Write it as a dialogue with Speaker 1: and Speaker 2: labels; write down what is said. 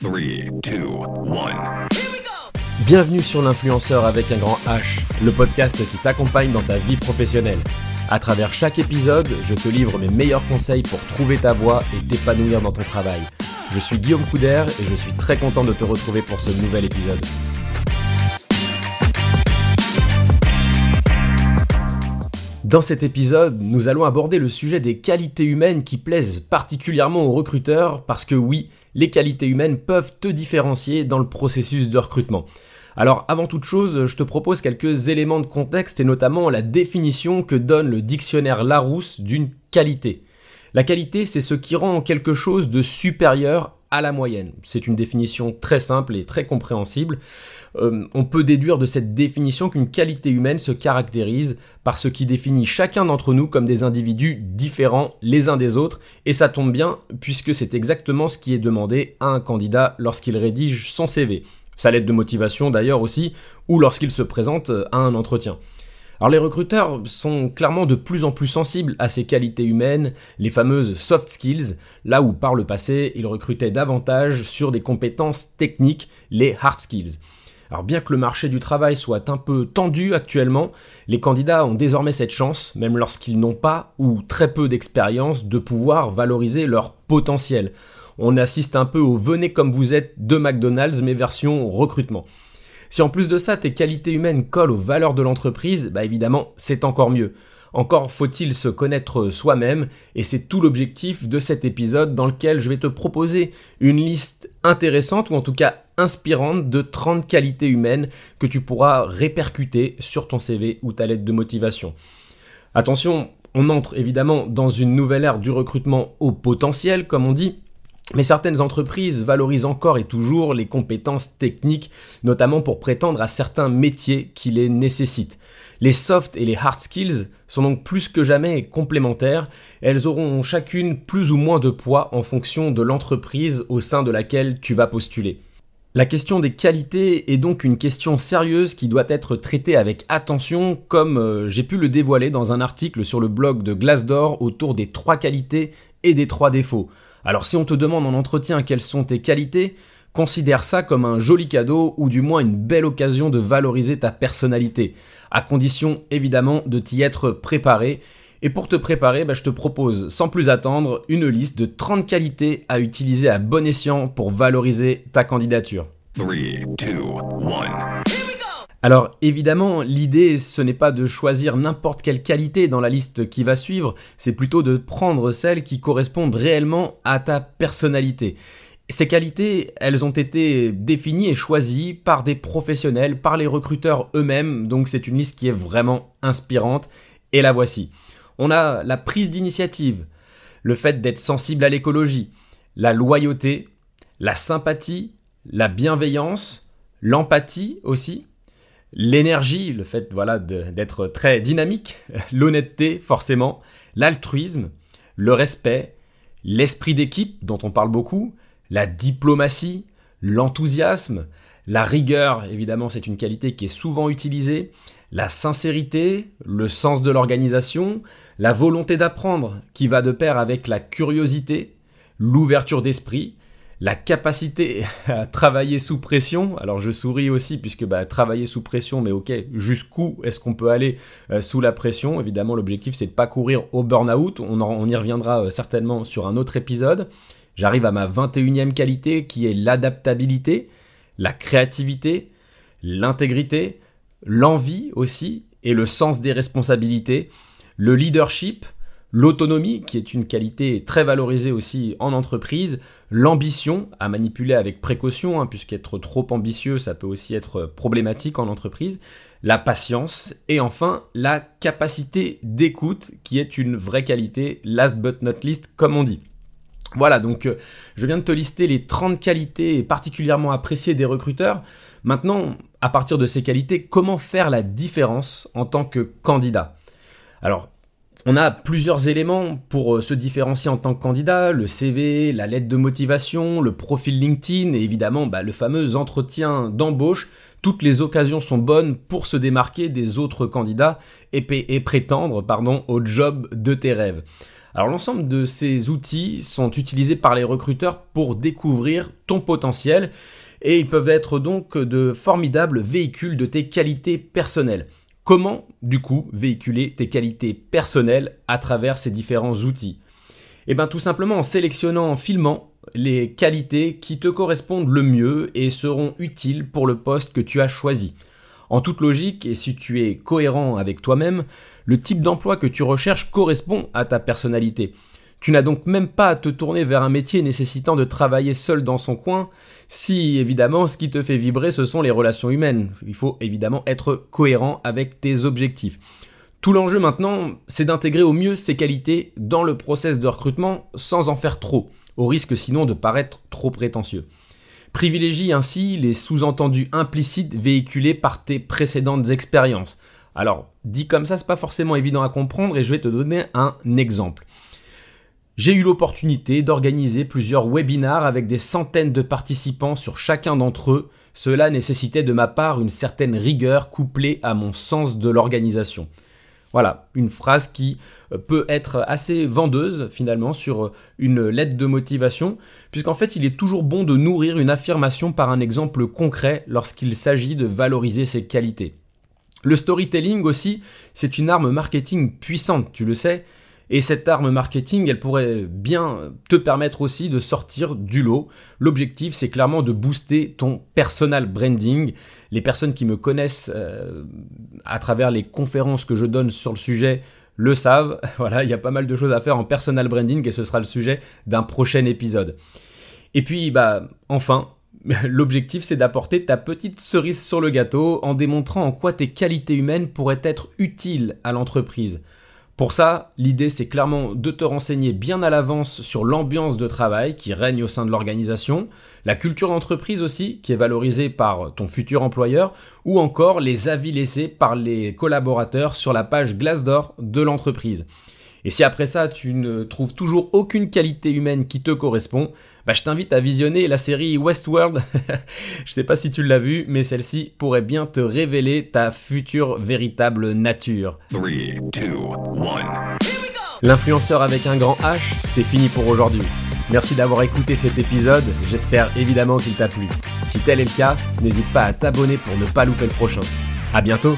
Speaker 1: 3, 2, 1.
Speaker 2: Bienvenue sur l'influenceur avec un grand H, le podcast qui t'accompagne dans ta vie professionnelle. À travers chaque épisode, je te livre mes meilleurs conseils pour trouver ta voie et t'épanouir dans ton travail. Je suis Guillaume Couder et je suis très content de te retrouver pour ce nouvel épisode. Dans cet épisode, nous allons aborder le sujet des qualités humaines qui plaisent particulièrement aux recruteurs parce que oui, les qualités humaines peuvent te différencier dans le processus de recrutement. Alors avant toute chose, je te propose quelques éléments de contexte et notamment la définition que donne le dictionnaire Larousse d'une qualité. La qualité, c'est ce qui rend quelque chose de supérieur à la moyenne. C'est une définition très simple et très compréhensible. Euh, on peut déduire de cette définition qu'une qualité humaine se caractérise par ce qui définit chacun d'entre nous comme des individus différents les uns des autres, et ça tombe bien puisque c'est exactement ce qui est demandé à un candidat lorsqu'il rédige son CV. Sa lettre de motivation d'ailleurs aussi, ou lorsqu'il se présente à un entretien. Alors les recruteurs sont clairement de plus en plus sensibles à ces qualités humaines, les fameuses soft skills, là où par le passé ils recrutaient davantage sur des compétences techniques, les hard skills. Alors bien que le marché du travail soit un peu tendu actuellement, les candidats ont désormais cette chance, même lorsqu'ils n'ont pas ou très peu d'expérience, de pouvoir valoriser leur potentiel. On assiste un peu au venez comme vous êtes de McDonald's, mais version recrutement. Si en plus de ça, tes qualités humaines collent aux valeurs de l'entreprise, bah évidemment, c'est encore mieux. Encore faut-il se connaître soi-même, et c'est tout l'objectif de cet épisode dans lequel je vais te proposer une liste intéressante, ou en tout cas inspirante, de 30 qualités humaines que tu pourras répercuter sur ton CV ou ta lettre de motivation. Attention, on entre évidemment dans une nouvelle ère du recrutement au potentiel, comme on dit, mais certaines entreprises valorisent encore et toujours les compétences techniques, notamment pour prétendre à certains métiers qui les nécessitent. Les soft et les hard skills sont donc plus que jamais complémentaires. Elles auront chacune plus ou moins de poids en fonction de l'entreprise au sein de laquelle tu vas postuler. La question des qualités est donc une question sérieuse qui doit être traitée avec attention, comme euh, j'ai pu le dévoiler dans un article sur le blog de Glassdoor autour des trois qualités et des trois défauts. Alors si on te demande en entretien quelles sont tes qualités, considère ça comme un joli cadeau ou du moins une belle occasion de valoriser ta personnalité, à condition évidemment de t'y être préparé. Et pour te préparer, bah, je te propose sans plus attendre une liste de 30 qualités à utiliser à bon escient pour valoriser ta candidature. 3, 2, 1. Alors évidemment, l'idée ce n'est pas de choisir n'importe quelle qualité dans la liste qui va suivre, c'est plutôt de prendre celles qui correspondent réellement à ta personnalité. Ces qualités, elles ont été définies et choisies par des professionnels, par les recruteurs eux-mêmes, donc c'est une liste qui est vraiment inspirante, et la voici. On a la prise d'initiative, le fait d'être sensible à l'écologie, la loyauté, la sympathie, la bienveillance, l'empathie aussi, l'énergie, le fait voilà d'être très dynamique, l'honnêteté forcément, l'altruisme, le respect, l'esprit d'équipe dont on parle beaucoup, la diplomatie, l'enthousiasme, la rigueur, évidemment c'est une qualité qui est souvent utilisée, la sincérité, le sens de l'organisation, la volonté d'apprendre qui va de pair avec la curiosité, l'ouverture d'esprit, la capacité à travailler sous pression. Alors je souris aussi puisque bah, travailler sous pression, mais ok, jusqu'où est-ce qu'on peut aller euh, sous la pression? Évidemment, l'objectif c'est de pas courir au burn-out. On, on, y reviendra euh, certainement sur un autre épisode. J'arrive à ma 21e qualité qui est l'adaptabilité, la créativité, l'intégrité, l'envie aussi et le sens des responsabilités, le leadership, l'autonomie qui est une qualité très valorisée aussi en entreprise, l'ambition à manipuler avec précaution, hein, puisqu'être trop ambitieux, ça peut aussi être problématique en entreprise, la patience et enfin la capacité d'écoute, qui est une vraie qualité, last but not least, comme on dit. Voilà, donc euh, je viens de te lister les 30 qualités particulièrement appréciées des recruteurs. Maintenant, à partir de ces qualités, comment faire la différence en tant que candidat? Alors, on a plusieurs éléments pour euh, se différencier en tant que candidat, le CV, la lettre de motivation, le profil LinkedIn et évidemment bah, le fameux entretien d'embauche. Toutes les occasions sont bonnes pour se démarquer des autres candidats et, prétendre pardon, au job de tes rêves. Alors l'ensemble de ces outils sont utilisés par les recruteurs pour découvrir ton potentiel et ils peuvent être donc de formidables véhicules de tes qualités personnelles. Comment, du coup, véhiculer tes qualités personnelles à travers ces différents outils? Eh bien tout simplement en sélectionnant, en filmant les qualités qui te correspondent le mieux et seront utiles pour le poste que tu as choisi. En toute logique, et si tu es cohérent avec toi-même, le type d'emploi que tu recherches correspond à ta personnalité. Tu n'as donc même pas à te tourner vers un métier nécessitant de travailler seul dans son coin, si évidemment ce qui te fait vibrer ce sont les relations humaines. Il faut évidemment être cohérent avec tes objectifs. Tout l'enjeu maintenant, c'est d'intégrer au mieux ces qualités dans le process de recrutement sans en faire trop, au risque sinon de paraître trop prétentieux. Privilégie ainsi les sous-entendus implicites véhiculés par tes précédentes expériences. Alors, dit comme ça, c'est pas forcément évident à comprendre et je vais te donner un exemple. J'ai eu l'opportunité d'organiser plusieurs webinars avec des centaines de participants sur chacun d'entre eux. Cela nécessitait de ma part une certaine rigueur couplée à mon sens de l'organisation. Voilà, une phrase qui euh, peut être assez vendeuse finalement sur euh, une lettre de motivation, puisqu'en fait il est toujours bon de nourrir une affirmation par un exemple concret lorsqu'il s'agit de valoriser ses qualités. Le storytelling aussi, c'est une arme marketing puissante, tu le sais, et cette arme marketing, elle pourrait bien te permettre aussi de sortir du lot. L'objectif, c'est clairement de booster ton personal branding. Les personnes qui me connaissent euh, à travers les conférences que je donne sur le sujet le savent. Voilà, il y a pas mal de choses à faire en personal branding et ce sera le sujet d'un prochain épisode. Et puis, bah, enfin, L'objectif, c'est d'apporter ta petite cerise sur le gâteau en démontrant en quoi tes qualités humaines pourraient être utiles à l'entreprise. Pour ça, l'idée c'est clairement de te renseigner bien à l'avance sur l'ambiance de travail qui règne au sein de l'organisation, la culture d'entreprise aussi qui est valorisée par ton futur employeur, ou encore les avis laissés par les collaborateurs sur la page Glassdoor de l'entreprise. Et si après ça, tu ne trouves toujours aucune qualité humaine qui te correspond, bah, je t'invite à visionner la série Westworld. je sais pas si tu l'as vu, mais celle-ci pourrait bien te révéler ta future véritable nature. L'influenceur avec un grand H, c'est fini pour aujourd'hui. Merci d'avoir écouté cet épisode, j'espère évidemment qu'il t'a plu. Si tel est le cas, n'hésite pas à t'abonner pour ne pas louper le prochain. A bientôt